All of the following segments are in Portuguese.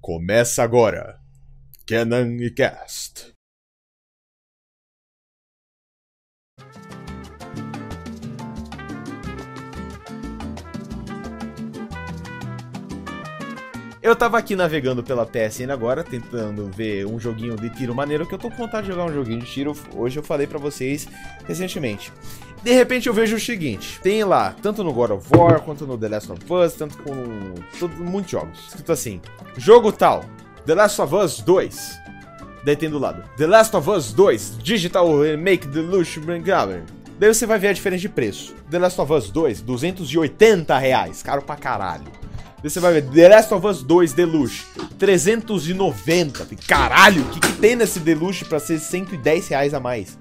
Começa agora. Canon e Cast. Eu tava aqui navegando pela PSN agora, tentando ver um joguinho de tiro maneiro, que eu tô com vontade de jogar um joguinho de tiro. Hoje eu falei pra vocês recentemente. De repente eu vejo o seguinte: tem lá, tanto no God of War, quanto no The Last of Us, tanto com todo, muitos jogos. Escrito assim: jogo tal, The Last of Us 2. Daí tem do lado: The Last of Us 2, Digital Remake Deluxe Gamer. Daí você vai ver a diferença de preço. The Last of Us 2, 280 reais, caro pra caralho. Daí você vai ver The Last of Us 2 Deluxe, 390. Caralho, o que, que tem nesse Deluxe pra ser 110 reais a mais?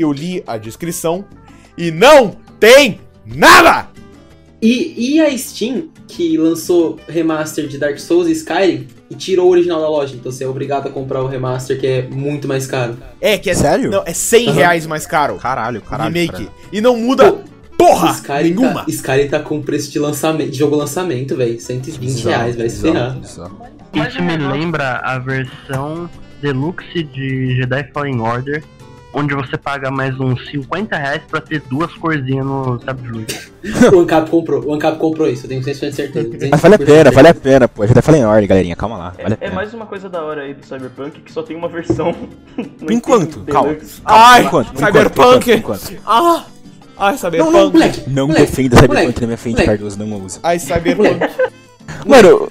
Eu li a descrição e não tem nada! E, e a Steam, que lançou remaster de Dark Souls e Skyrim, e tirou o original da loja. Então você é obrigado a comprar o remaster, que é muito mais caro. É, que é. Sério? Não, é 100 Uhum. reais mais caro. Caralho, caralho. remake. caralho. E não muda Pô, porra Skyrim nenhuma. tá, Skyrim tá com preço de lançamento, de jogo lançamento, velho. 120 reais, vai se ferrar. Bizarro. Isso me lembra a versão deluxe de Jedi Fallen Order, onde você paga mais uns 50 reais pra ter duas corzinhas no Luz. O Ancap comprou, o Ancap comprou isso, eu tenho 100% de certeza. Mas vale a pena, vale a pena, pô. Já até falei em ordem, galerinha. Calma lá. Vale a É, é mais uma coisa da hora aí do Cyberpunk que só tem uma versão. Por enquanto, calma. Deluxe. Ai, enquanto, Cyberpunk. enquanto, enquanto. Ah! Ai, Não, Cyberpunk. não, moleque. Não moleque, defenda Cyberpunk moleque, na minha frente, moleque. Cardoso, não usa. Ai, Cyberpunk. Mano,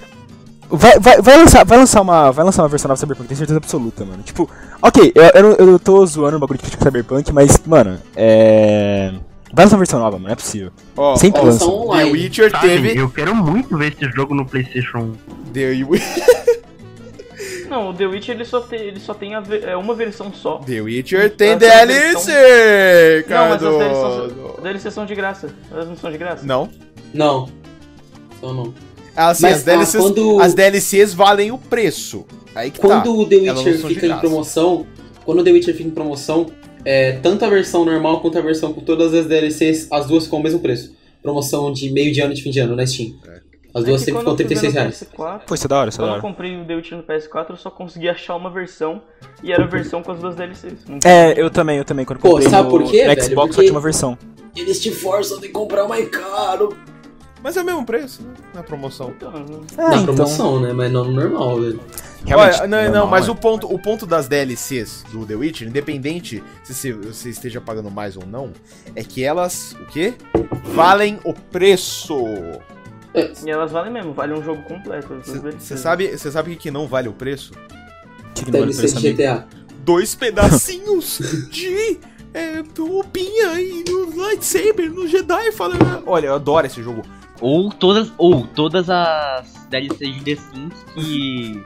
vai, vai, vai, lançar, vai, lançar uma, vai lançar uma versão nova do Cyberpunk, tenho certeza absoluta, mano. Tipo, ok, eu, eu, não- eu tô zoando o bagulho de crítica Cyberpunk, mas, mano, é. Vai lançar uma versão nova, mano, não é possível. Ó, Sempre Ó, lança. The. Witcher Sabe, teve. Eu quero muito ver esse jogo no PlayStation 1. The, Wi- Não, o The Witch ele só tem, ele só tem é uma versão só. The Witcher tem Essa DLC, Não, mas as DLCs são, as DLCs são de graça. Elas não são de graça? Não. Não. Só não. Assim, Mas, as, DLCs, ah, quando- as DLCs valem o preço. Aí que Quando tá. o The Witcher fica em promoção, quando o The Witcher fica em promoção, é, tanto a versão normal quanto a versão com todas as DLCs, as duas ficam o mesmo preço. Promoção de meio de ano e de fim de ano na Steam. As duas É sempre ficam eu fui ver 36 no reais. PS4, Pô, isso é da hora, isso é da Quando eu hora. comprei o The Witcher no PS4, eu só consegui achar uma versão e era a versão com as duas DLCs. É, eu também, eu também. Quando Pô, comprei sabe no, por quê, no velho? Xbox Porque- só tinha uma versão. Eles te forçam a comprar o mais caro. Mas é o mesmo preço, né? Na promoção. Então, É, Na promoção, né? Mas não no normal, velho. Realmente, Olha, não, normal, não, mas é. o ponto, o ponto das DLCs do The Witcher, independente se você, esteja pagando mais ou não, é que elas, o quê? Valem o preço. e elas valem mesmo, vale um jogo completo. Você sabe, você sabe o que que não vale o preço? DLC por esse de amigo. GTA. Dois pedacinhos de é, roupinha e no lightsaber, no Jedi. Fala, olha, eu adoro esse jogo. Ou todas, ou todas as DLCs de The Sims que.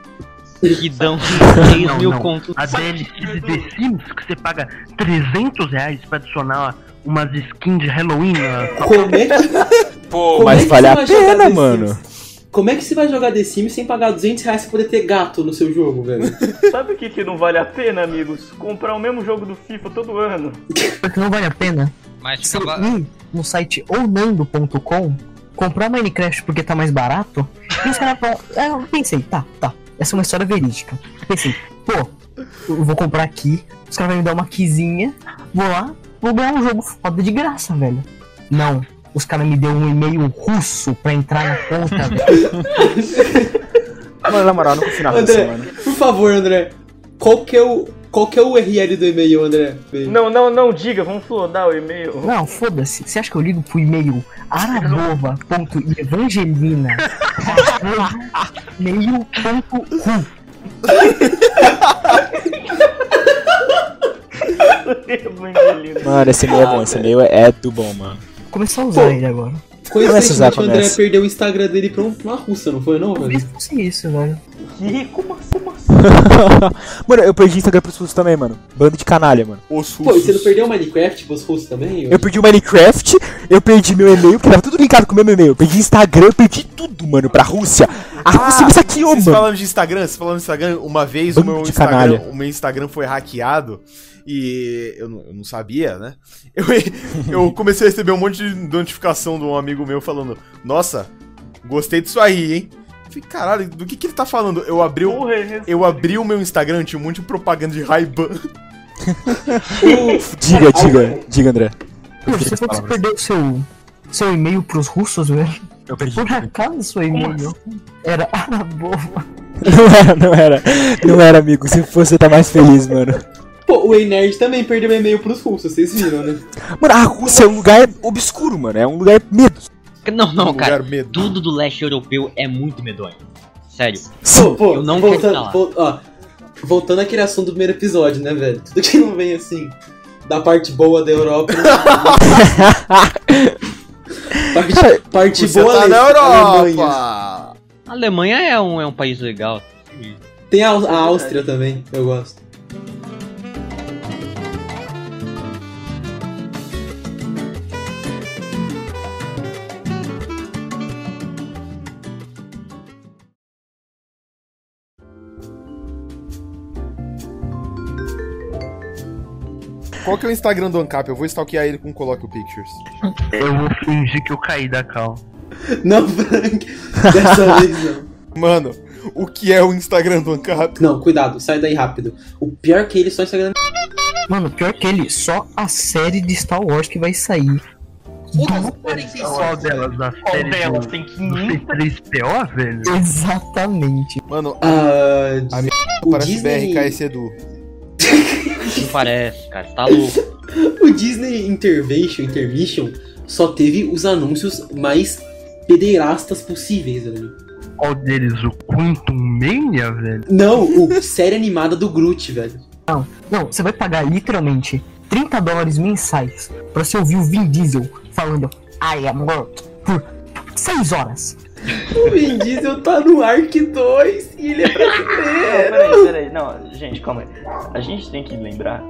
que dão 6 Não, mil não. contos. A DLC de The Sims que você paga 300 reais pra adicionar umas skins de Halloween na Como é que, Pô, como mas é que vale a vai jogar pena, mano. Sims? Como é que você vai jogar The Sims sem pagar 200 reais pra poder ter gato no seu jogo, velho? Sabe o que, que não vale a pena, amigos? Comprar o mesmo jogo do FIFA todo ano. Porque não vale a pena Mas ir no site ounando.com, comprar Minecraft porque tá mais barato, e os caras falam, é, eu pensei, tá, tá, essa é uma história verídica. Eu pensei, pô, eu vou comprar aqui, os caras vão me dar uma quizinha, vou lá, vou ganhar um jogo foda de graça, velho. Não, os caras me deu um e-mail russo pra entrar na conta, velho. Mano, na moral, eu não confio nada André, mano. por favor, André. Qual que é o, qual que é o URL do e-mail, André? Não, não, não diga, vamos flodar o e-mail. Não, foda-se. Você acha que eu ligo pro e-mail arabova.evangelina Evangelina. Mano, esse e-mail é bom, esse e-mail é do bom, mano. Começar a usar Pô. ele agora. Começa a usar, Coincidentemente, o André perdeu o Instagram dele pra um- uma russa, não foi não, velho? Talvez fosse isso, velho. Que? Como assim? Como assim? mano, eu perdi Instagram pros russos também, mano. Bando de canalha, mano. Os Pô, e você não perdeu o Minecraft pros russos também? Eu perdi o Minecraft, eu perdi meu e-mail, porque tava tudo linkado com o meu e-mail. Eu perdi Instagram, eu perdi tudo, mano, pra Rússia. A Rússia me saqueou, Vocês mano. falando de Instagram, vocês falando de Instagram, uma vez o meu de Instagram, canalha. o meu Instagram foi hackeado e eu não, eu não sabia, né? Eu, eu comecei a receber um monte de notificação de um amigo meu falando: Nossa, gostei disso aí, hein? Falei, caralho, do que que ele tá falando? Eu abri o, eu abri o meu Instagram, tinha um monte de propaganda de Ray-Ban. Diga, diga, diga, André. Pô, você falou que você perdeu seu, seu e-mail pros russos, velho. Eu perdi. Por acaso seu e-mail era Arabova. Não era, não era. Não era, amigo. Se fosse, você tá mais feliz, mano. Pô, o Ei Nerd também perdeu e-mail pros russos, vocês viram, né? Mano, a Rússia é um lugar obscuro, mano. É um lugar medo. Não, não, Um cara. lugar medo. Tudo do leste europeu é muito medonho. Sério. Pô, pô, Eu não voltando, vol- ó, voltando àquele assunto do primeiro episódio, né, velho? Tudo que não vem assim, da parte boa da Europa. parte Cara, parte Você boa tá Alemanha. Europa! A Alemanha é um, é um país legal. Tem a, a Áustria também, eu gosto. Qual que é o Instagram do Ancap? Eu vou stalkear ele com Coloque o Pictures. Eu vou fingir que eu caí da cal. Não, Frank, dessa vez não. Mano, o que é o Instagram do Ancap? Não, cuidado, sai daí rápido. O pior que ele só Instagram. Mano, pior que ele, só a série de Star Wars que vai sair. Qual delas? Da Qual série delas? Tem do 500? C3PO, velho? Exatamente. Mano, Ah, A minha o parece Disney, BRKS Edu. Não parece, cara. Você tá louco. o Disney Intervention, Intermission, só teve os anúncios mais pederastas possíveis, velho. Qual deles? O Quantum Mania, velho? Não, o série animada do Groot, velho. Não, você vai pagar literalmente 30 dólares mensais pra você ouvir o Vin Diesel falando I am Groot por 6 horas. O Vin Diesel tá no Ark 2 e ele é Não, brasileiro. peraí, peraí. Não, gente, calma aí. A gente tem que lembrar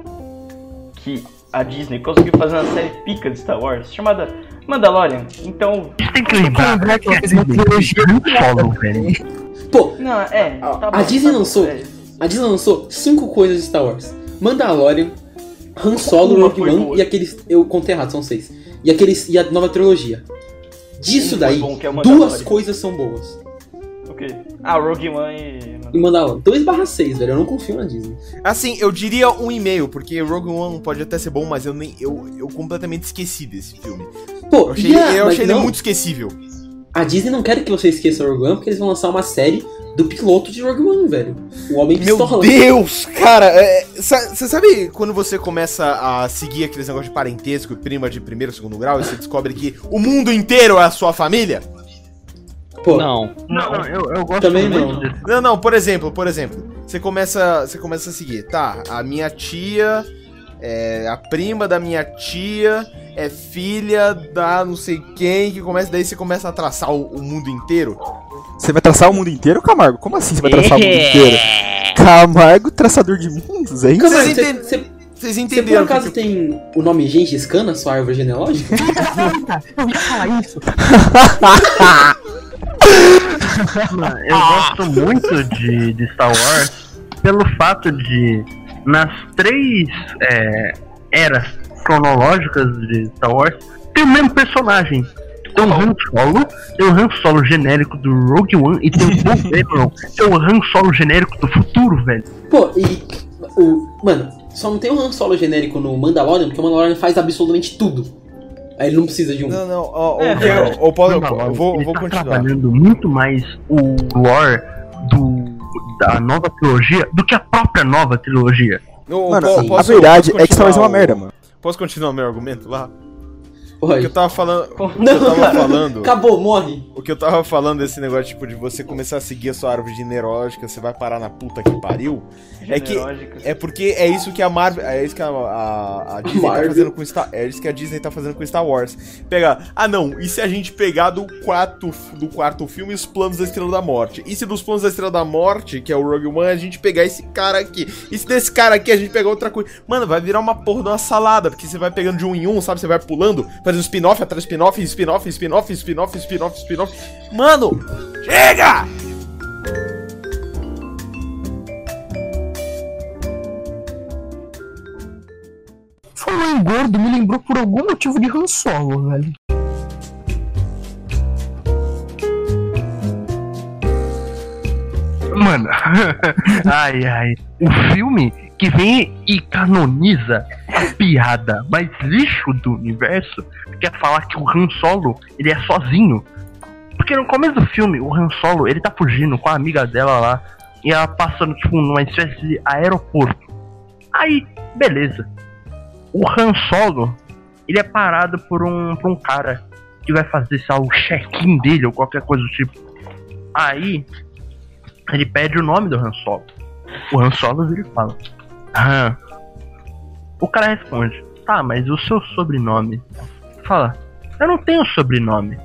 que a Disney conseguiu fazer uma série pica de Star Wars chamada Mandalorian. Então, A gente tem que lembrar que ela a fez uma Disney trilogia um solo, velho. Pô, não, é. A- tá a bom, Disney tá lançou. bom, é. a Disney lançou cinco coisas de Star Wars: Mandalorian, Han Solo, Rogue One e aqueles. Eu contei errado, são seis. E aqueles. E a nova trilogia. Disso Um daí, bom, que é duas coisas são boas. O quê? Ah, Rogue One e. E Mandalorian, 2 barra 6, velho. Eu não confio na Disney. Assim, eu diria um e-mail, porque Rogue One pode até ser bom, mas eu nem eu, eu completamente esqueci desse filme. Pô, Eu achei, e a- eu achei ele não, muito esquecível. A Disney não quer que você esqueça o Rogue One porque eles vão lançar uma série do piloto de Rogue One, velho. O Homem Meu Pistola. Deus, cara, você sabe quando você começa a seguir aqueles negócios de parentesco, prima de primeiro, segundo grau, e você descobre que o mundo inteiro é a sua família? Pô, Não. Não, não, eu, eu gosto Também muito não. desse. Não, não, por exemplo, por exemplo, você começa, você começa a seguir, tá? A minha tia, é, a prima da minha tia é filha da não sei quem, que começa, daí você começa a traçar o, o mundo inteiro. Você vai traçar o mundo inteiro, Camargo? Como assim você vai traçar o mundo inteiro? Camargo, traçador de mundos, é isso? Calma aí, Vocês você- entendem- você Vocês você por entenderam? acaso que- tem o nome Gengis Khan na sua árvore genealógica? Eu ia falar isso. Mano, Eu gosto muito de, de Star Wars pelo fato de, nas três é, eras cronológicas de Star Wars, tem o mesmo personagem. Tem o Han Solo, tem o Han Solo genérico do Rogue One e tem o Paul Dameron, tem o Han Solo genérico do futuro, velho. Pô, e. O, mano, só não tem um Han Solo genérico no Mandalorian, porque o Mandalorian faz absolutamente tudo. Aí ele não precisa de um. Não, não, ó, ó, É, ó, verdade. ó, Paulo, eu Mandalorian, vou, ele vou tá continuar. trabalhando muito mais o lore do, da nova trilogia do que a própria nova trilogia. Mano, sim. a posso- verdade posso é que Star Wars é uma merda, mano. Posso continuar o meu argumento lá? O que eu tava falando. O que Não, eu tava cara. falando. Acabou, morre. O que eu tava falando desse negócio, tipo, de você começar a seguir a sua árvore genealógica, você vai parar na puta que pariu. É que-. É porque é isso que a Marvel. É isso que a, a, a Disney tá Marvel. fazendo com Star. É isso que a Disney tá fazendo com Star Wars. Pegar. Ah não, e se a gente pegar do quarto, do quarto filme os planos da Estrela da Morte? E se dos planos da Estrela da Morte, que é o Rogue One, a gente pegar esse cara aqui? E se desse cara aqui a gente pegar outra coisa? Mano, vai virar uma porra de uma salada, porque você vai pegando de um em um, sabe? Você vai pulando, fazendo spin-off atrás de spin-off, spin-off, spin-off, spin-off, spin-off, spin-off. Mano! Chega! Falou em gordo, me lembrou por algum motivo de Han Solo, velho. Mano, ai ai. O filme que vem e canoniza a piada mais lixo do universo quer falar que o Han Solo ele é sozinho. Porque no começo do filme, o Han Solo ele tá fugindo com a amiga dela lá e ela passando tipo numa espécie de aeroporto. Aí, beleza. O Han Solo ele é parado por um, por um cara que vai fazer lá, o check-in dele ou qualquer coisa do tipo. Aí ele pede o nome do Han Solo. O Han Solo vira e fala: Han. O cara responde: Tá, mas o seu sobrenome? Fala: Eu não tenho sobrenome.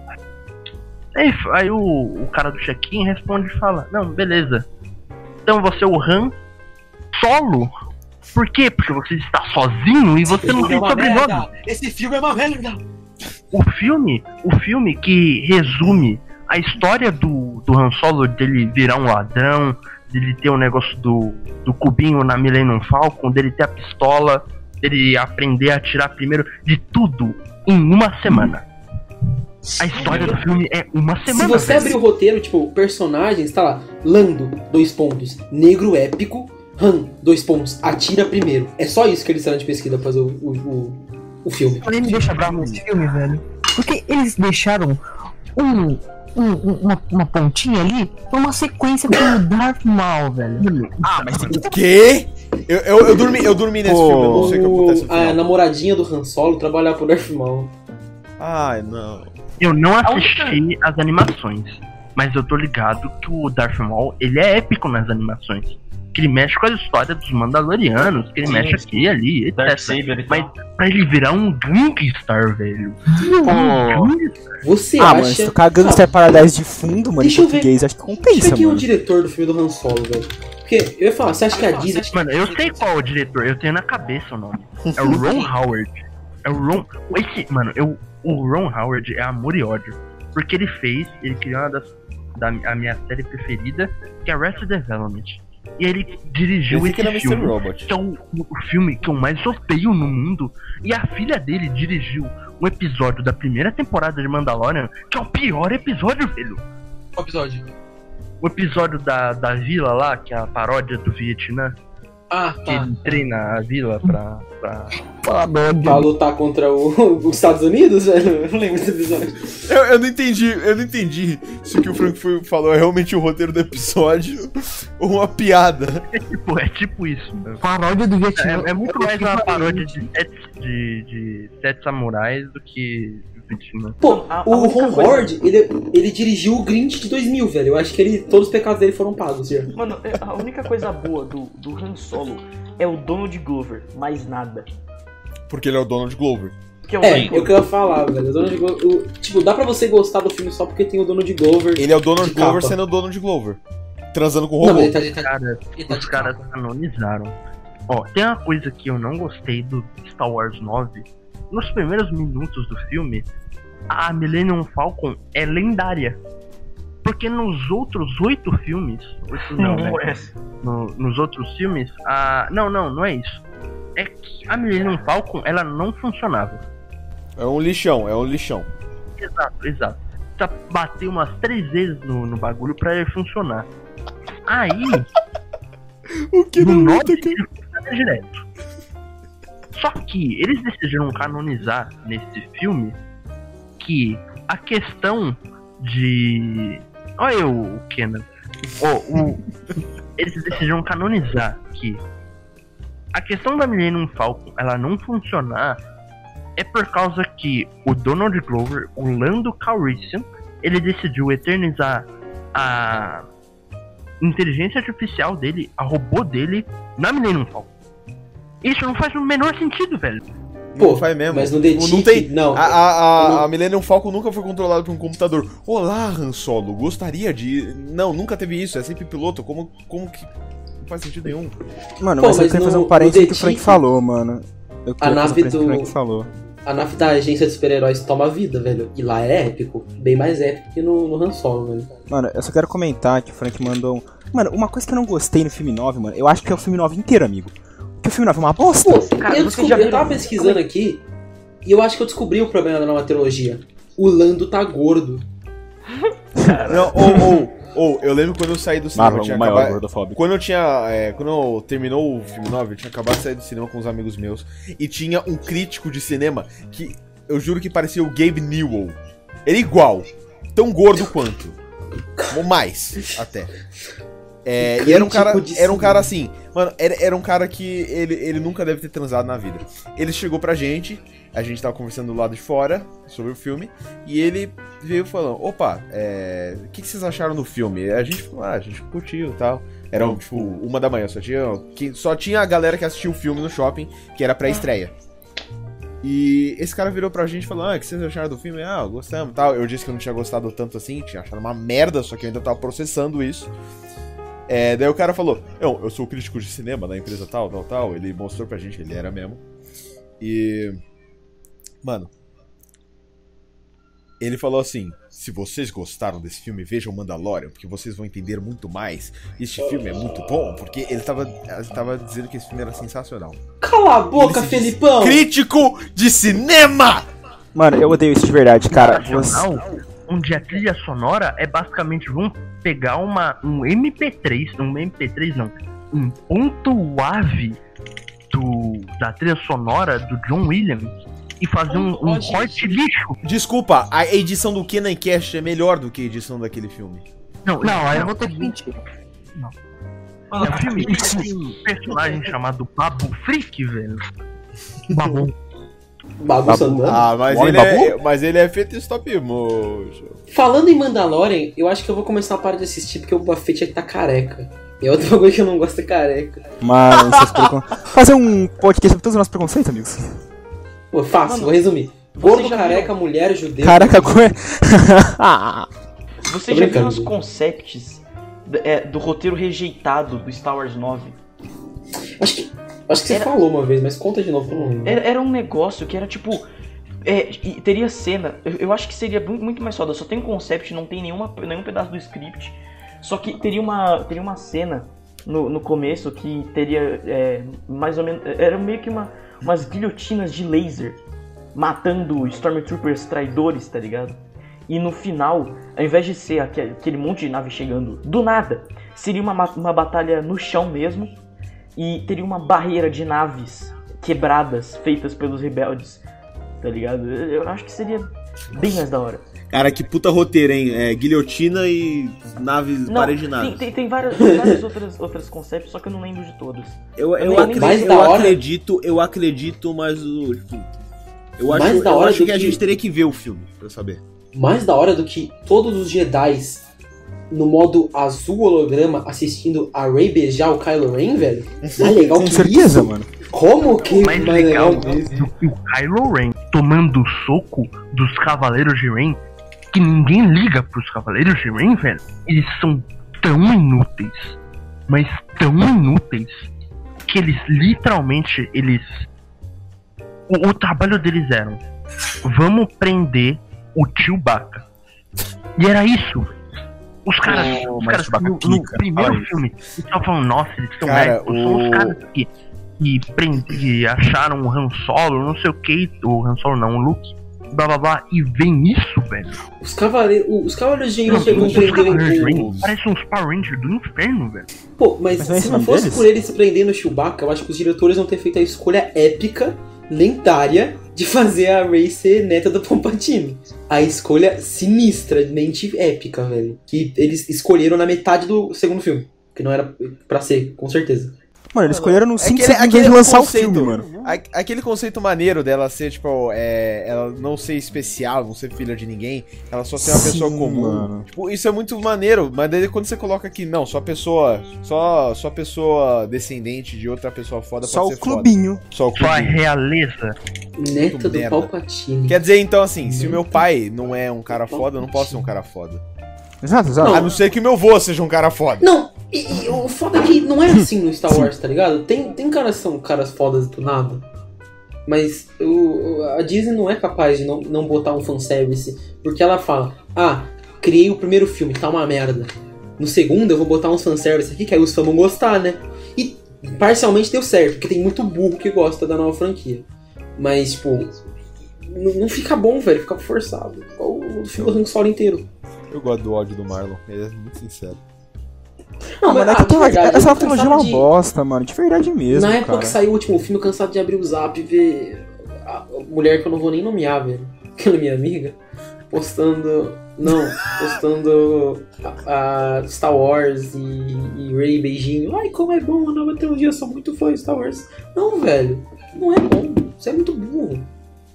Aí, aí o, o cara do check-in responde e fala: Não, beleza. Então você é o Han Solo? Por quê? Porque você está sozinho e você não tem sobrenome. Esse filme é uma merda! O filme, o filme que resume a história do, do Han Solo dele virar um ladrão, dele ter o um negócio do, do cubinho na Millennium Falcon, dele ter a pistola, dele aprender a atirar primeiro, de tudo em uma semana. A história do filme é uma semana. Se você abrir o roteiro, tipo, personagens, tá lá, Lando, dois pontos, negro épico, Han, dois pontos, atira primeiro. É só isso que eles fizeram de pesquisa pra fazer o, o, o, o filme. Olha, me deixa bravo nesse filme, velho. Porque eles deixaram um, um- um- uma, uma pontinha ali pra uma sequência com o Darth Maul, velho. Ah, mas tem que O quê? Eu, eu, eu dormi, eu dormi nesse Pô. filme, eu não sei o que acontece no a final. namoradinha do Han Solo trabalhar pro Darth Maul. Ai, não. Eu não A assisti as animações, mas eu tô ligado que o Darth Maul, ele é épico nas animações. Que ele mexe com a história dos Mandalorianos, que ele Sim, mexe aqui e ali, etc. Saber Mas pra ele virar um Gangstar, velho. Pô, Você Ah, mano, se acha. tocar Gangster Paradise de fundo, mano, Deixa em eu ver. português, acho que Deixa eu compensa, ver quem é o diretor do filme do Han Solo, velho. Porque eu ia falar, você acha que a Disney. Mano, eu sei qual é o diretor, eu tenho na cabeça o nome. É o Ron Howard. É o Ron. Esse, mano, eu, o Ron Howard é amor e ódio. Porque ele fez, ele criou uma das. Da, a minha série preferida, que é Arrested Development. E ele dirigiu Esse que esse filme. Robot. que é o, o filme que eu mais odeio no mundo. E a filha dele dirigiu um episódio da primeira temporada de Mandalorian, que é o pior episódio, velho. Qual episódio? O episódio da, da vila lá, que é a paródia do Vietnã, Ah, que tá. ele treina a vila pra. pra... Pra lutar contra o- os Estados Unidos, velho? Eu não lembro desse episódio. Eu, eu não entendi, eu não entendi se o que o Frank foi- falou é realmente o roteiro do episódio ou uma piada. É tipo, é tipo isso. mano. Paródia do Vietnã. É, é muito Eu mais uma paródia de sete, de, de sete samurais do que Vietnã. Pô, A- a o Ron coisa- Howard, ele, ele dirigiu o Grinch de 2000, velho. Eu acho que ele, todos os pecados dele foram pagos, já. Mano, é- a única coisa boa do, do Han Solo é o Donald Glover, mais nada. Porque ele é o Donald Glover. Que é o É, Donald eu queria falar, velho. O Donald Glover, o- tipo, dá pra você gostar do filme só porque tem o Donald Glover. Ele é o Donald De Glover capa. sendo o Donald Glover. Transando com o Não, robô. mas ele tá, ele tá, Cara, ele tá os caras canonizaram. Ó, tem uma coisa que eu não gostei do Star Wars 9. Nos primeiros minutos do filme, a Millennium Falcon é lendária. Porque nos outros oito filmes. oito não, né? Não, essa. No- nos outros filmes, a. Não, não, não é isso. É que a Millennium Falcon, ela não funcionava. É um lixão, é um lixão. Exato, exato. Precisa bater umas três vezes no, no bagulho pra ele funcionar. Aí, O que no não nove ele funciona direto. Só que eles decidiram canonizar nesse filme que a questão de. Olha eu, o Kenan. Ó, o- Eles decidiram canonizar que a questão da Millennium Falcon ela não funcionar é por causa que o Donald Glover, o Lando Calrissian, ele decidiu eternizar a inteligência artificial dele, a robô dele, na Millennium Falcon. Isso não faz o menor sentido, velho. Pô, não faz mesmo. mas no The não tem. não. A, a, a, Não. a Millennium Falcon nunca foi controlada por um computador. Olá, Han Solo, gostaria de. Não, nunca teve isso, é sempre piloto. Como, como que. Não faz sentido nenhum. Mano, Pô, mas eu mas queria fazer um parênteses que o Frank falou, mano. Eu A queria fazer um nave parênteses que o do- Frank falou. A nave da agência de super-heróis toma vida, velho. E lá é épico. Bem mais épico que no, no Han Solo, velho. Mano, eu só quero comentar que o Frank mandou um. Mano, uma coisa que eu não gostei no filme 9, mano, eu acho que é o filme 9 inteiro, amigo. Porque o filme 9 é uma bosta. Pô, Cara, eu, descobri, já eu tava pesquisando aqui e eu acho que eu descobri o problema da nova trilogia. O Lando tá gordo. Não, ou, ou, Ou, eu lembro quando eu saí do cinema, eu Marlon, tinha o maior acabado- gordofóbico. Quando eu tinha. é, quando eu terminou o filme 9, eu tinha acabado de sair do cinema com uns amigos meus. E tinha um crítico de cinema que eu juro que parecia o Gabe Newell. Ele é igual. Tão gordo quanto. Ou mais, até. É, e era um cara. Era um cara assim. Mano, era, era um cara que ele, ele nunca deve ter transado na vida. Ele chegou pra gente, a gente tava conversando do lado de fora sobre o filme, e ele veio falando, opa, é, o que, que vocês acharam do filme? A gente falou, ah, a gente curtiu e tal. Era tipo uma da manhã, só tinha, só tinha a galera que assistiu o filme no shopping, que era pré-estreia. E esse cara virou pra gente e falou: Ah, o que vocês acharam do filme? Ah, gostamos tal. Eu disse que eu não tinha gostado tanto assim, tinha achado uma merda, só que eu ainda tava processando isso. É, daí o cara falou: Eu, eu sou o crítico de cinema da empresa tal, tal, tal. Ele mostrou pra gente, ele era mesmo. E. Mano. Ele falou assim: se vocês gostaram desse filme, vejam Mandalorian, porque vocês vão entender muito mais. Este filme é muito bom, porque ele tava, ele tava dizendo que esse filme era sensacional. Cala a boca, Felipão! Crítico de cinema! Mano, eu odeio isso de verdade, cara. Você... Onde a trilha sonora é basicamente vamos pegar uma, um MP3, um MP3 não, um ponto ave do, da trilha sonora do John Williams e fazer um, um corte lixo. Desculpa, a edição do Kenan Cash é melhor do que a edição daquele filme. Não, Não, aí é eu vou ter que mentir. um filme que tem um personagem chamado Babu Freak, velho. Babu. Babu Santana. Ah, mas ele, é, mas ele é feito em stop motion. Falando em Mandalorian, eu acho que eu vou começar a parar de assistir porque o Boba Fett tá careca. É outro bagulho que eu não gosto é careca. Mano, seus precon... Fazer um podcast sobre todos os nossos preconceitos, amigos. Pô, fácil, Mano, vou resumir. Gordo, careca, mulher, judeu. Caraca, como é. Ah, Você já viu os concepts d- é, do roteiro rejeitado do Star Wars 9? Acho que, acho que você Era- falou uma vez, mas conta de novo não lembro. Era, era um negócio que era tipo. É, teria cena. Eu, eu acho que seria muito, mais foda. Só tem um concept, não tem nenhuma, nenhum pedaço do script. Só que teria uma, teria uma cena no, no começo que teria é, mais ou menos. Era meio que uma, umas guilhotinas de laser matando Stormtroopers traidores, tá ligado? E no final, ao invés de ser aquele, aquele monte de nave chegando do nada, seria uma, ma- uma batalha no chão mesmo. E teria uma barreira de naves quebradas feitas pelos rebeldes, tá ligado? Eu eu acho que seria bem mais da hora. Cara, que puta roteiro, hein? É, guilhotina e naves, Não, parede de tem, naves. tem, tem várias, tem várias outras, outras conceitos, só que eu não lembro de todas. Eu, eu, Mais acredito, da eu hora- acredito, eu acredito, mas o. tipo, Eu acho, Mais da eu hora acho do que, a que- gente teria que ver o filme pra saber. Mais da hora do que todos os Jedi no modo azul holograma assistindo a Rey beijar o Kylo Ren, velho. Mais legal com que certeza, isso? mano. Como que mais legal do que o Kylo Ren tomando soco dos Cavaleiros de Ren, que ninguém liga pros Cavaleiros de Ren, velho. Eles são tão inúteis, mas tão inúteis, que eles literalmente, eles... O, o trabalho deles era, vamos prender o Chewbacca. E era isso. Os caras, Oh, os mas caras no, no primeiro isso. filme, eles estavam falando, nossa, eles são Cara, épicos, são o- os caras que e prendi, acharam o Han Solo, não sei o que, o Han Solo não, o Luke, blá blá blá, e vem isso, velho. Os cavaleiros, os cavaleiros de Ren chegam a os Cavaleiros de prender o... Ren parecem uns Power Rangers do inferno, velho. Pô, mas, Mas é se não nome fosse deles? por eles prendendo o Chewbacca, eu acho que os diretores vão ter feito a escolha épica, lendária, de fazer a Rey ser neta do Palpatine. A escolha sinistramente épica, velho. Que eles escolheram na metade do segundo filme. Que não era pra ser, com certeza. Mano, eles escolheram 5 É Aquele- segundos aquele de lançar conceito- o filme, mano. A- Aquele conceito maneiro dela ser, tipo, é, ela não ser especial, não ser filha de ninguém, ela só ser uma Sim, pessoa comum. mano. Tipo, isso é muito maneiro, mas daí quando você coloca aqui, não, só pessoa. Só, só pessoa descendente de outra pessoa foda Só pode o ser foda. clubinho. Só o Só a clubinho. realeza. Neta do. Palpatine. Quer dizer, então, assim, se o meu pai não é um cara foda, eu não posso ser um cara foda. Exato, exato. Não. A não ser que meu vô seja um cara foda. Não, e, e o foda é que não é assim no Star Wars, tá ligado? Tem, tem caras que são caras fodas do nada. Mas o, a Disney não é capaz de não, não botar um fanservice. Porque ela fala, ah, criei o primeiro filme, tá uma merda. No segundo eu vou botar uns fanservice aqui que aí os fãs vão gostar, né? E parcialmente deu certo, porque tem muito burro que gosta da nova franquia. Mas, tipo, não, não fica bom, velho, fica forçado. Igual o filme do Solo inteiro. Eu gosto do ódio do Marlon, ele é muito sincero. Não, Mano, é ah, que tem verdade, essa trilogia é cansado uma de- bosta, mano. De verdade mesmo, Na época cara. que saiu o último filme, eu cansado de abrir o zap e ver a mulher que eu não vou nem nomear, velho. Aquela minha amiga, postando. Não, postando a, a Star Wars e, e Ray beijinho. Ai, como é bom a nova trilogia, eu sou muito fã de Star Wars. Não, velho, não é bom. Você é muito burro.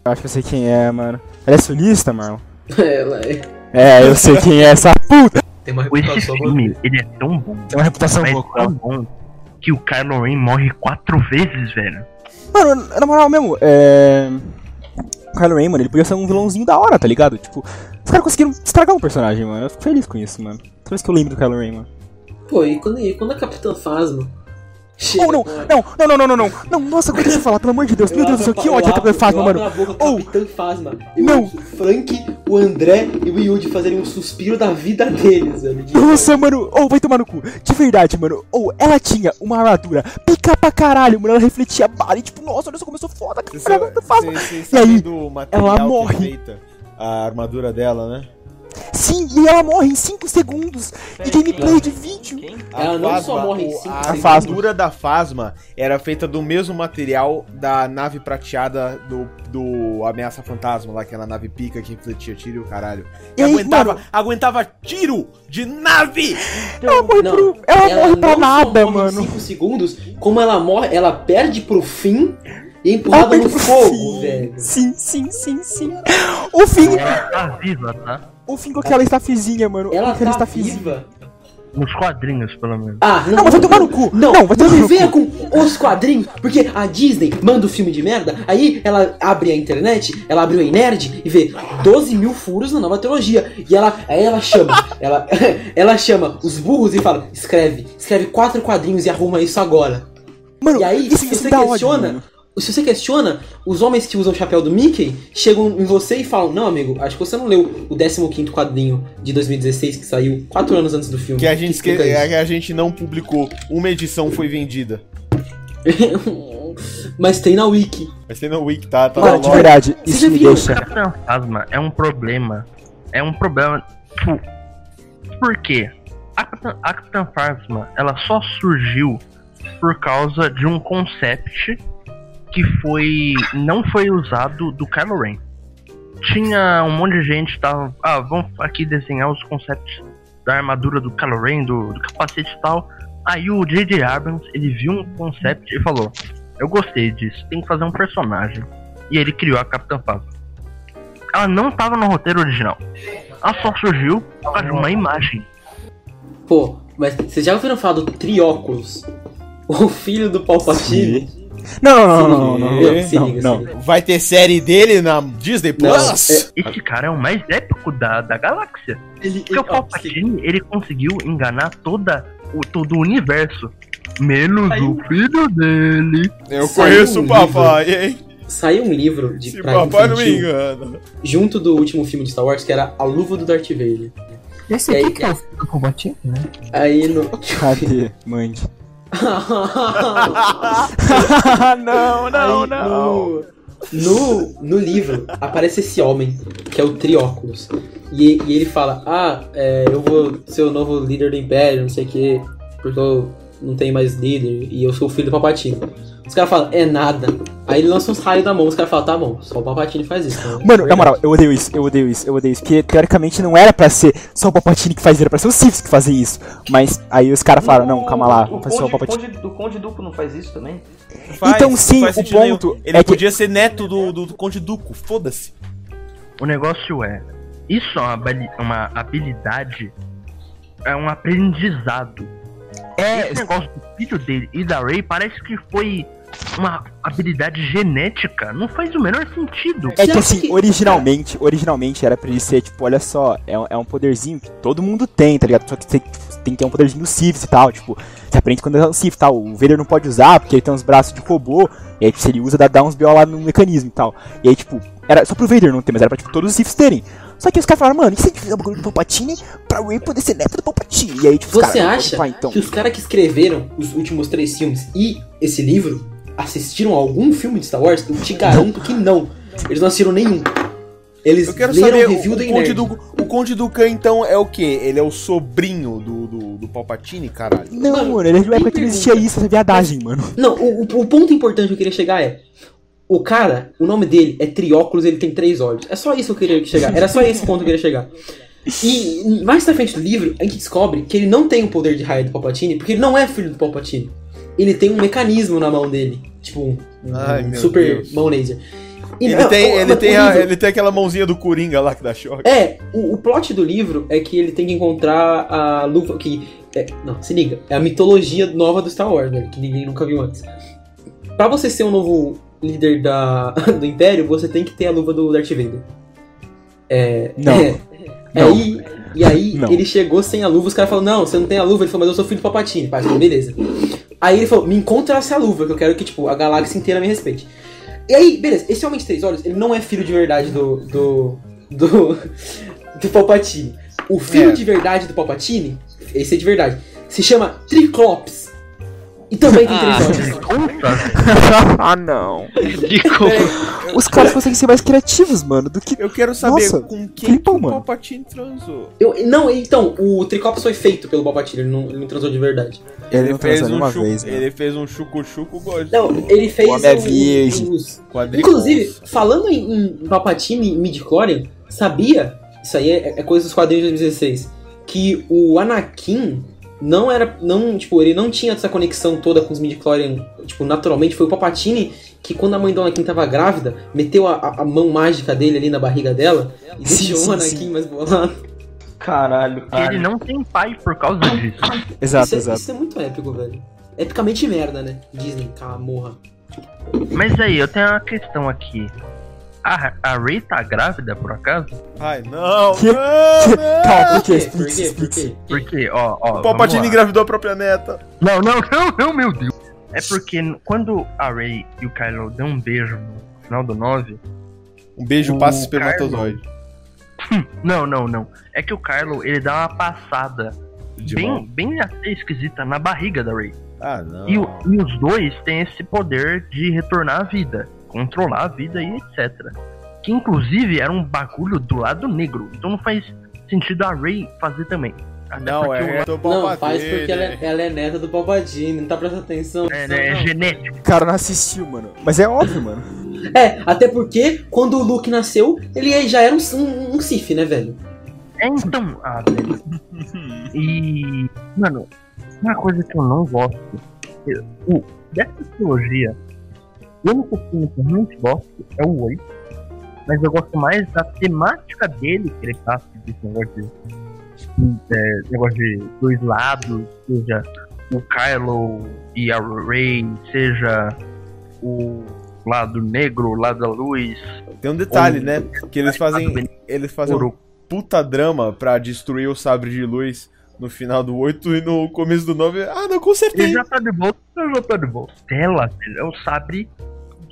Eu acho que eu sei quem é, mano. Ela é sulista, Marlon? Ela é. É, eu sei quem é essa puta. Tem uma Esse reputação. filme, ele é tão bom, Tem uma reputação boa. tão bom, que o Kylo Ren morre quatro vezes, velho. Mano, na moral mesmo, é. O Kylo Ren, mano, ele podia ser um vilãozinho da hora, tá ligado? Tipo, os caras conseguiram estragar um personagem, mano. Eu fico feliz com isso, mano. Toda vez que eu lembro do Kylo Ren, mano. Pô, e quando, e quando a Capitã Phasma. Chega Oh, não, não, não, não, não, não, não. Não, nossa, quando você falar, pelo amor de Deus, meu Eu Deus do céu, que ódio abro- Capitã Phasma, eu mano. abro a boca, Oh. Capitã Phasma. Eu Não. ouço o Frank, o André e o Yuji fazerem um suspiro da vida deles, velho. de- Nossa, mano, ou vai tomar no cu. De verdade, mano. Ou ela tinha uma armadura pica pra caralho, mano. Ela refletia bala e tipo, nossa, olha só como eu sou foda, cara. Capitã Phasma. vocês E aí, ela que morre. a armadura dela, né? Sim, e ela morre em 5 segundos de gameplay de vídeo. Quem? Ela não só morre em o- cinco A segundos. armadura da Phasma era feita do mesmo material da nave prateada do, do Ameaça Fantasma, lá, aquela nave pica que refletia tiro e o caralho. E E aí, aguentava, mano? aguentava tiro de nave! Ela morre, Não, pro... ela morre pra nada, morre em mano. 5 segundos, como ela morre, ela perde pro fim e é empurrada Ela no fogo, fim. velho. Sim, sim, sim, sim. O fim, Ela tá viva, tá? O fim com aquela estafizinha, mano. Ela aquela tá estafizinha. viva. Nos quadrinhos, pelo menos. Ah, não, Não, mas vai tomar no cu. Não, Não, vai tomar me no venha cu. com os quadrinhos, porque a Disney manda o filme de merda, aí ela abre a internet, ela abriu a Nerd e vê 12 mil furos na nova trilogia. E ela, aí ela chama, ela, ela chama os burros e fala: escreve, escreve quatro quadrinhos e arruma isso agora. Mano, E aí, isso, isso você ódio, questiona, mano. Se você questiona, os homens que usam o chapéu do Mickey chegam em você e falam: Não, amigo, acho que você não leu o 15 quadrinho de 2016 que saiu quatro anos antes do filme. Que a gente, explica que a gente não publicou. Uma edição foi vendida. Mas tem na Wiki. Mas tem no Wiki, tá? Tá na de verdade, Você isso me deixa. Capitã Phasma é um problema. É um problema. Tipo, por quê? A Capitã, a Capitã Phasma, ela só surgiu por causa de um concept que foi. não foi usado do Kylo Ren. Tinha um monte de gente que tava. Ah, vamos aqui desenhar os concepts da armadura do Kylo Ren, do, do capacete e tal. Aí o J.J. Abrams, ele viu um concept e falou: Eu gostei disso, tem que fazer um personagem. E ele criou a Capitã Phasma. Ela não tava no roteiro original. Ela só surgiu por causa de uma imagem. Pô, mas vocês já ouviram falar do Trióculos? O filho do Palpatine? Não, não, não, não, não, se não, liga. Vai ter série dele na Disney Plus? é- Esse cara é o mais épico da, da galáxia. Ele, Porque o Palpatine, ele conseguiu enganar toda, o, todo o universo. Menos o filho dele. Eu Saiu conheço um o papai, hein? Saiu um livro de Se papai não me infantil, engana. junto do último filme de Star Wars, que era A Luva do Darth Vader. Esse E aí, aqui que é o filho do Palpatine, né? Aí no. Cadê? Mande. não, não, Aí, não. No, no, no livro aparece esse homem, que é o Trióculos. E, e ele fala: Ah, é, eu vou ser o novo líder do Império, não sei o que, porque eu não tenho mais líder e eu sou o filho do Palpatine. Os caras falam: É nada. Aí ele lança uns raios da mão, os caras falam: Tá bom, só o Palpatine faz isso. né? Mano, na moral, eu odeio isso, eu odeio isso, eu odeio isso. Porque teoricamente não era pra ser só o Palpatine que fazia, era pra ser os Siths que faziam isso. Mas aí os caras falaram, não, calma lá, O vai ser só o Palpatine. Conde, o Conde Duco não faz isso também? Faz, Então, sim, o sentido nenhum. ponto Ele é que- podia ser neto do, do, do Conde Duco, foda-se. O negócio é, isso é uma, uma habilidade, é um aprendizado. É, Esse negócio do filho dele e da Ray parece que foi uma habilidade genética. Não faz o menor sentido. É que assim, originalmente, originalmente era pra ele ser, tipo, olha só, é, um- é um poderzinho que todo mundo tem, tá ligado? Só que você tem que ter um poderzinho Sith e tal, tipo, você aprende quando é um Sith e tal. O Vader não pode usar porque ele tem uns braços de robô, e aí tipo, se ele usa, dá, dá uns BO lá no mecanismo e tal. E aí, tipo, era só pro Vader não ter, mas era pra tipo, todos os Siths terem. Só que os caras falaram, mano, e se a gente fizer o bagulho do Palpatine pra Ray poder ser neto do Palpatine? E aí, tipo, os Você caras, acha vai, então. que os caras que escreveram os últimos três filmes e esse livro assistiram a algum filme de Star Wars? Eu te garanto que não. Eles não assistiram nenhum. Eles Eu quero leram saber, o review o, Conde. Duco, o Conde Dukan, então, é o quê? Ele é o sobrinho do, do, do Palpatine, caralho? Não, Mano, mano, ele é de uma época que não existia isso, essa viadagem, mano. Não, o, o- ponto importante que eu queria chegar é. O cara, o nome dele é Trióculos, ele tem três olhos. É só isso que eu queria chegar. Era só esse ponto que eu queria chegar. E mais pra frente do livro, a gente descobre que ele não tem o poder de raio do Palpatine, porque ele não é filho do Palpatine. Ele tem um mecanismo na mão dele. Tipo, um, um Ai, meu super Deus. mão laser. E Ele não, tem, o- ele, tem a- livro- ele tem aquela mãozinha do Coringa lá que dá choque. É, o, o plot do livro é que ele tem que encontrar a luva que. é, não, se liga, é a mitologia nova do Star Wars, velho, que ninguém nunca viu antes. Pra você ser um novo líder da, do Império, você tem que ter a luva do Darth Vader. É. Não. é, Não. Aí, e aí Não. ele chegou sem a luva, os caras falaram, não, você não tem a luva, ele falou, mas eu sou filho do Papatini, pai, falou, beleza. Aí ele falou, me encontra essa luva, que eu quero que, tipo, a galáxia inteira me respeite. E aí, beleza, esse Homem de Três Olhos, ele não é filho de verdade do. do. do. do Palpatine. O filho É. de verdade do Palpatine, esse é de verdade, se chama Triclops. E também tem Ah. três olhos. ah, não. Ficou. Os caras conseguem ser mais criativos, mano, do que. Eu quero saber Nossa, com quem que Filipão, o. Palpatine transou. Eu, não, então, o Triclops foi feito pelo Palpatine, ele não, ele não transou de verdade. Ele não fez transou um chuco, vez, mano. Ele fez um chucu-chucu gostoso. Não, ele fez O é virgem. os. Inclusive, falando em, em Palpatine e midichlorian, sabia, isso aí é, é coisa dos quadrinhos de 2016, que o Anakin não era, não, tipo, ele não tinha essa conexão toda com os midichlorian, tipo, naturalmente, foi o Palpatine que quando a mãe do Anakin tava grávida, meteu a, a- mão mágica dele ali na barriga dela e Sim, deixou sim, o Anakin sim. mais bolado. Caralho. Ele não tem pai por causa disso. Exato, isso, é, exato. isso é muito épico, velho. Epicamente merda, né? Disney, cara, morra. Mas aí, eu tenho uma questão aqui. A, a Ray tá grávida, por acaso? Ai, não, Que- não, não. Calma, Por por quê? Por Explique, quê? Por ó, ó. O Palpatine engravidou a própria neta. Não, não, não, não, meu Deus. É porque quando a Ray e o Kylo dão um beijo no final do 9. Um beijo O passa espermatozoide. Não, não, não. É que o Kylo, ele dá uma passada De bem, mão. bem até esquisita na barriga da Ray. Ah, não. E, e os dois têm esse poder de retornar à vida, controlar a vida e etc. Que inclusive era um bagulho do lado negro. Então não faz sentido a Ray fazer também. Até Não, é. o- do Não, faz porque ela, é- ela é neta do Palpatine, não tá prestando atenção. é, né, é genético. O cara não assistiu, mano. Mas é óbvio, mano. É, até porque quando o Luke nasceu, ele já era um, um, um Sith, né, velho? É então. Ah, velho. E. Mano, uma coisa que eu não gosto. eu- O, dessa trilogia, o único filme que eu realmente gosto é o 8. Mas eu gosto mais da temática dele que ele passa desse negócio de. é, negócio de dois lados, seja o Kylo e a Rey, seja o lado negro, o lado da luz, Tem um detalhe, né? Que eles fazem. Eles fazem um puta drama pra destruir o sabre de luz no final do 8 e no começo do 9. Ah, não, consertei. Ele já tá de volta, já tô de volta. Tela, é o sabre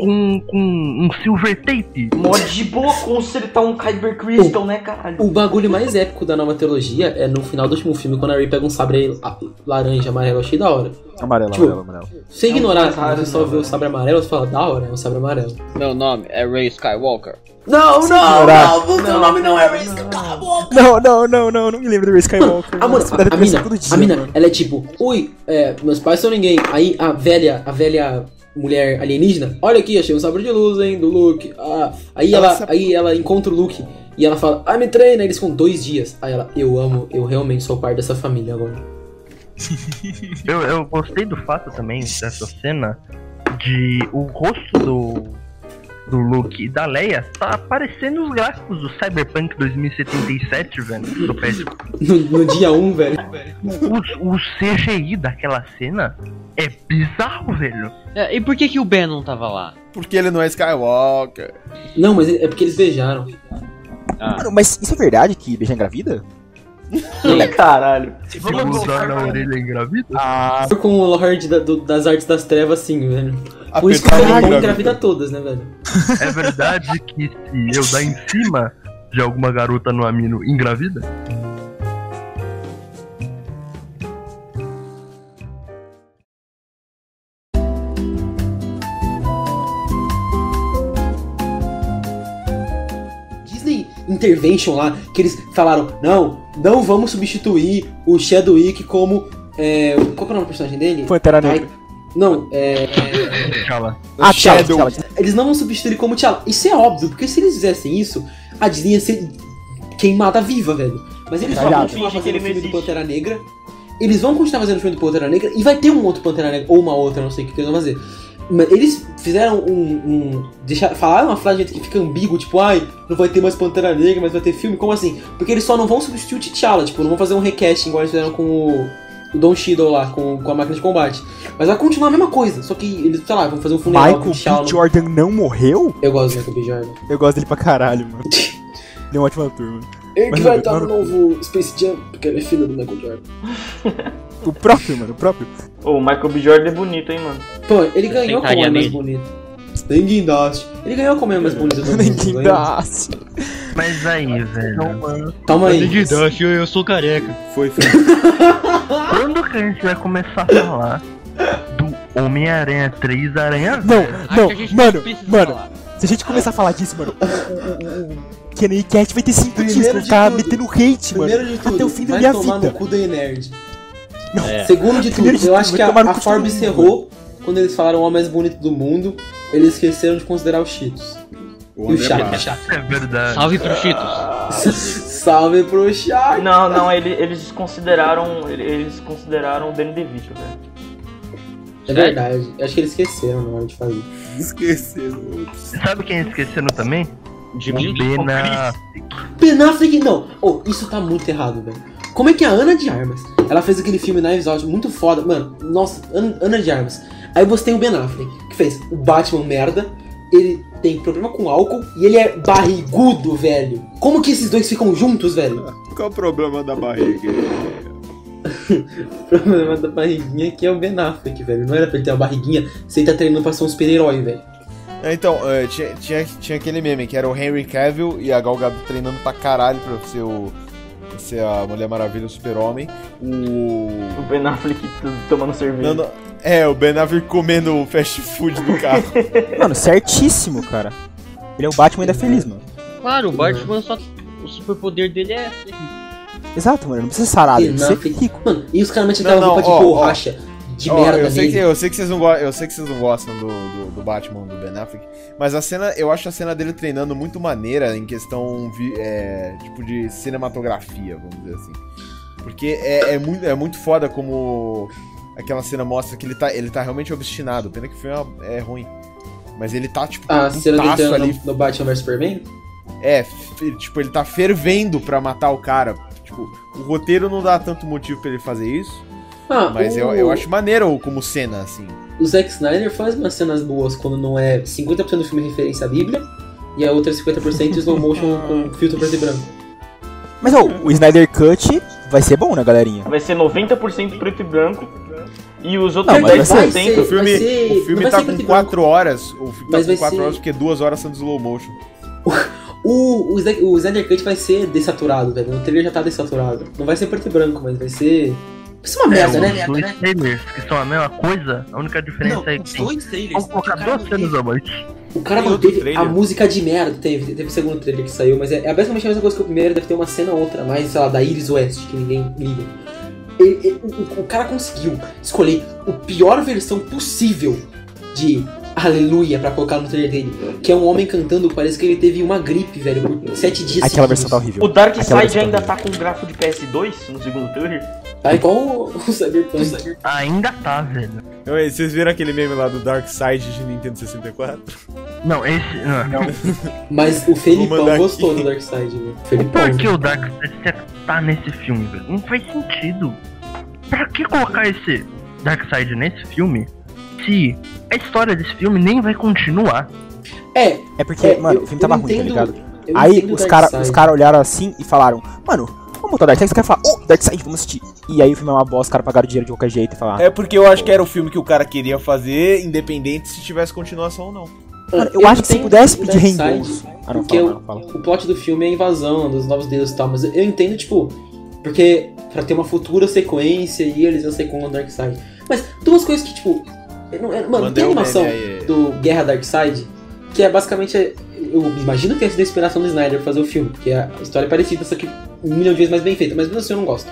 com, com um silver tape. Mó de boa consertar um Kyber Crystal, né, caralho? O bagulho mais épico da nova trilogia é no final do último filme, quando a Rey pega um sabre laranja, amarelo, achei da hora. Amarelo, Tipo, amarelo, amarelo. Se você É um ignorar, raro, você só vê o sabre amarelo, você fala, da hora, é um sabre amarelo. Meu nome é Ray Skywalker. Não, não, não, o seu nome não é Rey Skywalker. Não, não, não, não, não me lembro do Ray Skywalker. A, mano, a, a mina, a mina, ela é tipo, ui, é, meus pais são ninguém. Aí a velha, a velha mulher alienígena, olha aqui, achei um sabre de luz, hein, do Luke. Ah, aí ela, aí ela encontra o Luke e ela fala, ah, me treina, eles com dois dias. Aí ela, eu amo, eu realmente sou parte dessa família agora. Eu, eu gostei do fato também dessa cena de o rosto do, do Luke e da Leia tá parecendo os gráficos do Cyberpunk 2077, velho. Do. No, no dia 1, um, velho. O, o CGI daquela cena é bizarro, velho. É, e por que, que o Ben não tava lá? Porque ele não é Skywalker. Não, mas é porque eles beijaram. Mano, mas isso é verdade que beijar engravida? Caralho. Vamos usar na orelha engravida? Ah, Com o Lord da- do- das Artes das Trevas, sim, velho. Por isso que ele o não engravida. engravida todas, né, velho? É verdade que se eu dar em cima de alguma garota no amino engravida? Intervention lá, que eles falaram, não, não vamos substituir o Chadwick como. É, qual que é o nome do personagem dele? Pantera Negra. Não, é. Tchala. Ah, Shadow. T'Challa, T'Challa. Eles não vão substituir como T'Challa. Isso é óbvio, porque se eles fizessem isso, a Disney ia ser queimada viva, velho. Mas eles Tá vão ligado? continuar fazendo ele o filme do. Pantera Negra. Eles vão continuar fazendo o filme do Pantera Negra e vai ter um outro Pantera Negra, ou uma outra, não sei o que eles vão fazer. Eles fizeram um. um deixar, falaram uma frase que fica ambíguo, tipo, ai, não vai ter mais Pantera Negra, mas vai ter filme. Como assim? Porque eles só não vão substituir o T'Challa, tipo, não vão fazer um recasting igual eles fizeram com o, o Don Cheadle lá, com, com a máquina de combate. Mas vai continuar a mesma coisa, só que eles, sei lá, vão fazer um funeral Michael do T'Challa. B. Jordan não morreu? Eu gosto do Michael B. Jordan. Eu gosto dele pra caralho, mano. Ele é um ótimo ator, mano. Ele que vai estar no novo Space Jam, porque ele é filho do Michael Jordan. O próprio, mano, o próprio. Ô, o Michael B. Jordan é bonito, hein, mano. Pô, ele ganhou como sentaria é mais bonito. Nem guindaste. Ele ganhou como é mais bonito do mundo. Ninguém ganhou. dá. Mas aí, velho. Calma aí. eu sou careca. Foi, foi. Quando que a gente vai começar a falar do Homem-Aranha 3 Aranha Não, não, mano, mano. Se a gente começar a falar disso, mano, o- o- o- o Kenny Cat vai ter 5 dias ficar tudo. metendo hate, mano. Até o fim da vai minha tomar vida. no cu da Nerd. Não. É. Segundo de tudo, de eu acho que a, a de Forbes errou quando eles falaram o homem mais bonito do mundo. Eles esqueceram de considerar os Cheetos. O E o. Barra. É verdade. Salve pro Cheetos. Salve pro Chaco! Não, não, ele- eles consideraram. ele- Eles consideraram o Danny DeVito, velho. É verdade. Eu acho que eles esqueceram na hora de fazer. Esqueceu. Sabe quem esqueceram também? Jimmy o Lee. Ben. Ben Affleck, não. Oh, isso tá muito errado, velho. Como é que a Ana de Armas, ela fez aquele filme Knives Out muito foda. Mano, nossa, Ana, de Armas. Aí você tem o Ben Affleck, que fez o Batman merda. Ele tem problema com álcool e ele é barrigudo, velho. Como que esses dois ficam juntos, velho? Qual o problema da barriga? O problema da barriguinha aqui é o Ben Affleck, velho. Não era pra ele ter uma barriguinha se ele tá treinando pra ser um super-herói, velho. É, Então, é, tinha, tinha, tinha aquele meme que era o Henry Cavill e a Gal Gadot treinando pra caralho pra ser o. ser a Mulher Maravilha, o Super-Homem. O. O Ben Affleck tomando cerveja. Não, não, é, o Ben Affleck comendo o fast food do carro. Mano, certíssimo, cara. Ele é o Batman ainda feliz, mano. Claro, o Batman só. O superpoder dele é. ser rico. Exato, mano. Não precisa ser sarado, ele precisa ser Affleck. rico. Mano, e os caras metem aquela roupa de ó, ó. De Ó, merda eu sei, que, nele. eu sei que vocês não eu sei que vocês não gostam do, do, do Batman do Ben Affleck, mas a cena, eu acho a cena dele treinando muito maneira em questão é, tipo de cinematografia, vamos dizer assim. Porque é, é muito, é muito foda como aquela cena mostra que ele tá, ele tá realmente obstinado. Pena que o filme é, é ruim. Mas ele tá, tipo, A cena dele putaço treinando ali. no, no Batman vs Superman? É, tipo, ele tá fervendo pra matar o cara. Tipo, o roteiro não dá tanto motivo pra ele fazer isso. Ah, Mas o, eu, eu acho maneiro como cena, assim. o Zack Snyder faz umas cenas boas quando não é 50% do filme referência à Bíblia e a outra 50% slow motion com filtro preto e branco. Mas, ó, o Snyder Cut vai ser bom, né, galerinha? Vai ser 90% preto e branco. E os outros Não, mas vai 10%. ser- O filme, vai ser- o filme tá com preto e 4 horas. O filme tá com vai 4 ser- horas porque 2 horas são de slow motion. O, o, Zack- o Snyder Cut vai ser dessaturado, velho. O trailer já tá dessaturado. Não vai ser preto e branco, mas vai ser. Vai ser uma merda, é, né? os dois trailers, que são a mesma coisa, a única diferença é que tem. dois trailers. Vamos colocar duas cenas a mais. O cara outro manteve a música de merda. Teve, teve o segundo trailer que saiu, mas é, é basicamente a mesma coisa que o primeiro. Deve ter uma cena ou outra mais, sei lá, da Iris West, que ninguém liga. Ele- ele- o, o cara conseguiu escolher a pior versão possível de Aleluia pra colocar no trailer dele. Que é um homem cantando, parece que ele teve uma gripe, velho, por sete dias Aquela seguidos. versão tá horrível. O Dark Aquela Side versão ainda horrível. tá com grafo de PS2 no segundo trailer. Tá igual o, o Cyberpunk. Ainda tá, velho. Então, aí, Vocês viram aquele meme lá do Dark Side de Nintendo 64? Não, esse. Não. Mas o Felipão gostou aqui. do Darkseid, velho. Felipão. Por que o Darkseid tá nesse filme, velho? Não faz sentido. Pra que colocar esse Darkseid nesse filme se a história desse filme nem vai continuar? É, É porque, É, mano, eu- o filme tava ruim, tá entendo- ligado? eu Aí os caras cara olharam assim e falaram, mano, vamos botar o Darkseid, os caras falaram, oh, Darkseid, vamos assistir. E aí o filme é uma bosta, os caras pagaram dinheiro de qualquer jeito e falaram, É porque eu acho que era o filme que o cara queria fazer, independente se tivesse continuação ou não. Mano, eu acho que se pudesse pedir reembolso. Ah, não, porque fala, o, não, fala. o plot do filme é a invasão dos novos deuses e tal, mas eu entendo, tipo, porque pra ter uma futura sequência e eles iam ser com o Darkseid. Mas duas coisas que, tipo, eu não- eu- mano, Mandei tem animação do Guerra Darkseid, que é basicamente é, eu imagino que tenha sido a inspiração do Snyder fazer o filme, porque a história é parecida, só que um milhão de vezes mais bem feita, mas mesmo assim eu não gosto.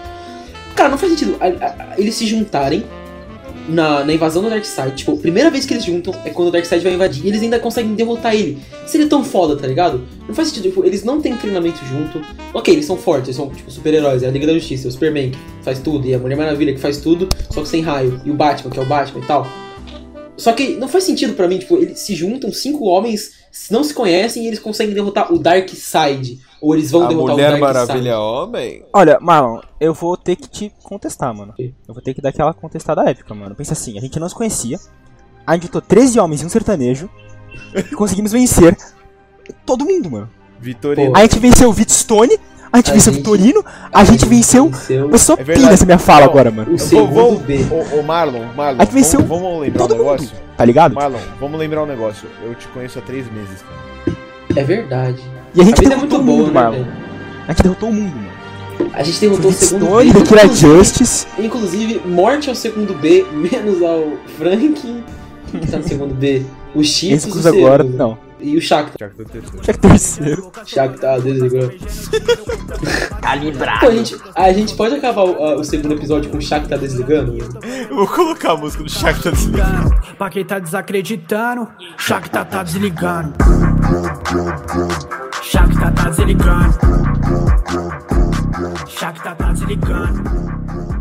Cara, não faz sentido a- a- eles se juntarem na, na invasão do Darkseid. Tipo, a primeira vez que eles juntam é quando o Darkseid vai invadir e eles ainda conseguem derrotar ele. Se ele é tão foda, tá ligado? Não faz sentido, tipo, eles não têm treinamento junto. Ok, eles são fortes, eles são tipo super-heróis, é a Liga da Justiça, o Superman que faz tudo, e a Mulher Maravilha que faz tudo, só que sem raio, e o Batman, que é o Batman e tal. Só que não faz sentido pra mim, tipo, eles se juntam, cinco homens não se conhecem e eles conseguem derrotar o Darkseid. Ou eles vão A derrotar Mulher o Darkseid. Maravilha Homem? Olha, Marlon, eu vou ter que te contestar, mano. Eu vou ter que dar aquela contestada épica, mano. Pensa assim, a gente não se conhecia, a gente botou 13 homens e um sertanejo e conseguimos vencer todo mundo, mano. Vitorino. A gente venceu o Vitstone, a gente A venceu o gente- Vitorino, a gente venceu. venceu Você só É pina verdade. essa minha fala Não, agora, mano. o segundo vou- B. Ô, ô, Marlon, Marlon, A gente venceu vamos, vamos lembrar um todo mundo. negócio? Tá ligado? Marlon, vamos lembrar um negócio. Eu te conheço há três meses, cara. É verdade. E a A gente vida é derrotou muito o boa, mundo, né, Marlon. velho? A gente derrotou o mundo, mano. A gente derrotou o segundo Vitstone, B. Inclusive- Justice. Inclusive, morte ao segundo B, menos ao Frank, que tá no segundo B. O Cheetos, o agora, não. E o Shakhtar. Que tô terceiro. Shakhtar, desligou. Calibrado. Pô, a gente, a gente pode acabar o, a- o segundo episódio com o Shakhtar desligando? Eu vou colocar a música do Shakhtar desligando. Pra quem tá desacreditando, Shakhtar tá desligando. Shakhtar tá desligando. Shakhtar tá desligando.